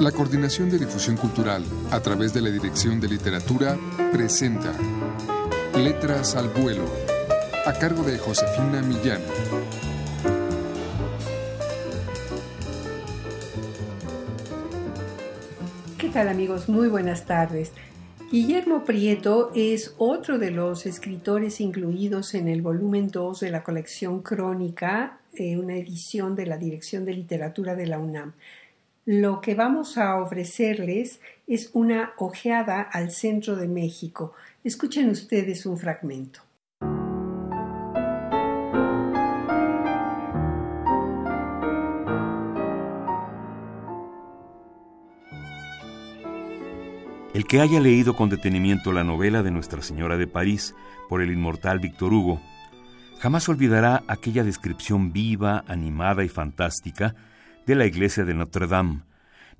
La Coordinación de Difusión Cultural, a través de la Dirección de Literatura, presenta Letras al Vuelo, a cargo de Josefina Millán. ¿Qué tal amigos? Muy buenas tardes. Guillermo Prieto es otro de los escritores incluidos en el volumen 2 de la colección Crónica, eh, una edición de la Dirección de Literatura de la UNAM. Lo que vamos a ofrecerles es una ojeada al centro de México. Escuchen ustedes un fragmento. El que haya leído con detenimiento la novela de Nuestra Señora de París por el inmortal Víctor Hugo, jamás olvidará aquella descripción viva, animada y fantástica de la iglesia de Notre Dame,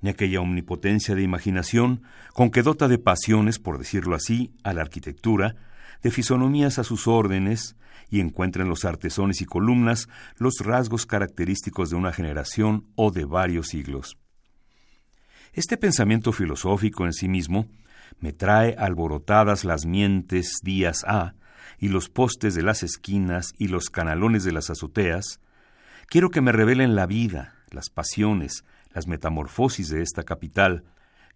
ni aquella omnipotencia de imaginación con que dota de pasiones, por decirlo así, a la arquitectura, de fisonomías a sus órdenes, y encuentra en los artesones y columnas los rasgos característicos de una generación o de varios siglos. Este pensamiento filosófico en sí mismo me trae alborotadas las mientes días A y los postes de las esquinas y los canalones de las azoteas. Quiero que me revelen la vida, las pasiones, las metamorfosis de esta capital,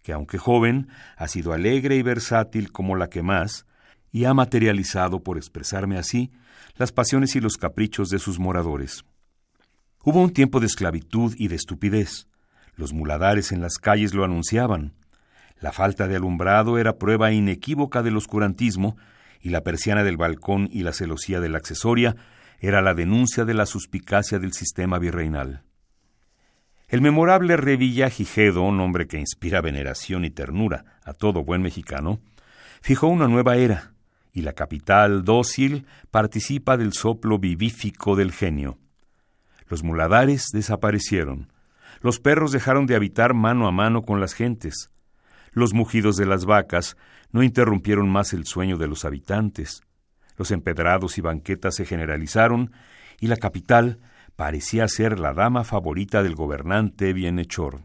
que aunque joven, ha sido alegre y versátil como la que más, y ha materializado, por expresarme así, las pasiones y los caprichos de sus moradores. Hubo un tiempo de esclavitud y de estupidez. Los muladares en las calles lo anunciaban. La falta de alumbrado era prueba inequívoca del oscurantismo, y la persiana del balcón y la celosía de la accesoria era la denuncia de la suspicacia del sistema virreinal. El memorable Revilla Gijedo, un hombre que inspira veneración y ternura a todo buen mexicano, fijó una nueva era, y la capital dócil participa del soplo vivífico del genio. Los muladares desaparecieron, los perros dejaron de habitar mano a mano con las gentes, los mugidos de las vacas no interrumpieron más el sueño de los habitantes, los empedrados y banquetas se generalizaron, y la capital parecía ser la dama favorita del gobernante bienhechor.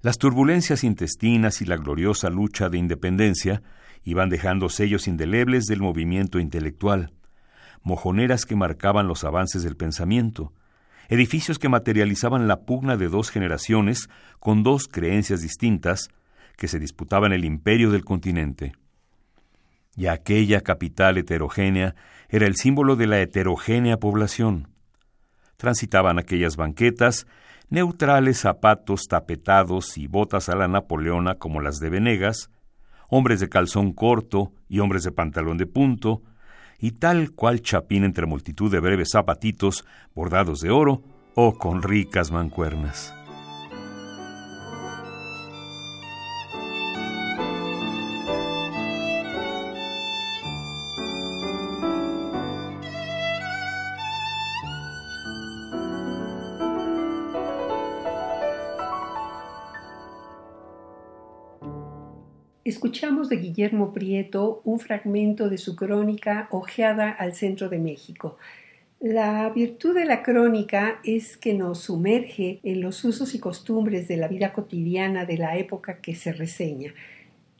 Las turbulencias intestinas y la gloriosa lucha de independencia iban dejando sellos indelebles del movimiento intelectual, mojoneras que marcaban los avances del pensamiento, edificios que materializaban la pugna de dos generaciones con dos creencias distintas que se disputaban el imperio del continente. Y aquella capital heterogénea era el símbolo de la heterogénea población, transitaban aquellas banquetas, neutrales zapatos tapetados y botas a la napoleona como las de Venegas, hombres de calzón corto y hombres de pantalón de punto, y tal cual chapín entre multitud de breves zapatitos bordados de oro o con ricas mancuernas. Escuchamos de Guillermo Prieto un fragmento de su crónica Ojeada al centro de México. La virtud de la crónica es que nos sumerge en los usos y costumbres de la vida cotidiana de la época que se reseña.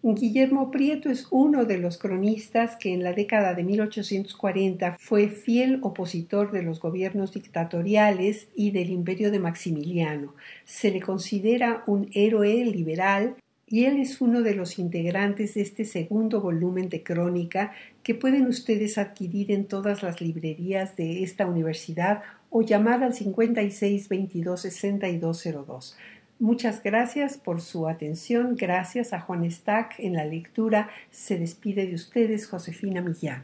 Guillermo Prieto es uno de los cronistas que en la década de 1840 fue fiel opositor de los gobiernos dictatoriales y del imperio de Maximiliano. Se le considera un héroe liberal y él es uno de los integrantes de este segundo volumen de crónica que pueden ustedes adquirir en todas las librerías de esta universidad o llamar al 56 22 6202. Muchas gracias por su atención. Gracias a Juan Stack en la lectura. Se despide de ustedes Josefina Millán.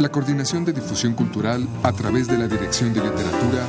La Coordinación de Difusión Cultural a través de la Dirección de Literatura